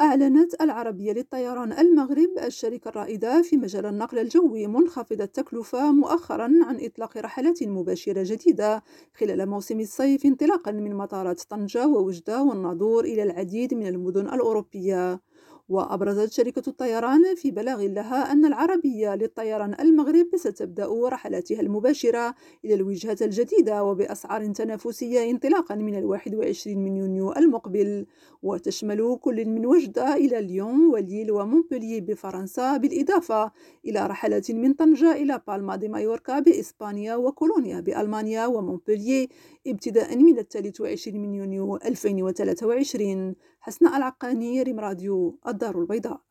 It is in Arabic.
أعلنت العربية للطيران المغرب الشركة الرائدة في مجال النقل الجوي منخفض التكلفة مؤخرا عن إطلاق رحلات مباشرة جديدة خلال موسم الصيف انطلاقا من مطارات طنجة ووجدة والناظور إلى العديد من المدن الأوروبية. وأبرزت شركة الطيران في بلاغ لها أن العربية للطيران المغرب ستبدأ رحلاتها المباشرة إلى الوجهة الجديدة وبأسعار تنافسية انطلاقا من الواحد وعشرين من يونيو المقبل وتشمل كل من وجدة إلى ليون وليل ومونبليي بفرنسا بالإضافة إلى رحلات من طنجة إلى بالما دي مايوركا بإسبانيا وكولونيا بألمانيا ومونبليي ابتداء من الثالث وعشرين من يونيو 2023 حسناء العقاني ريم راديو الدار البيضاء.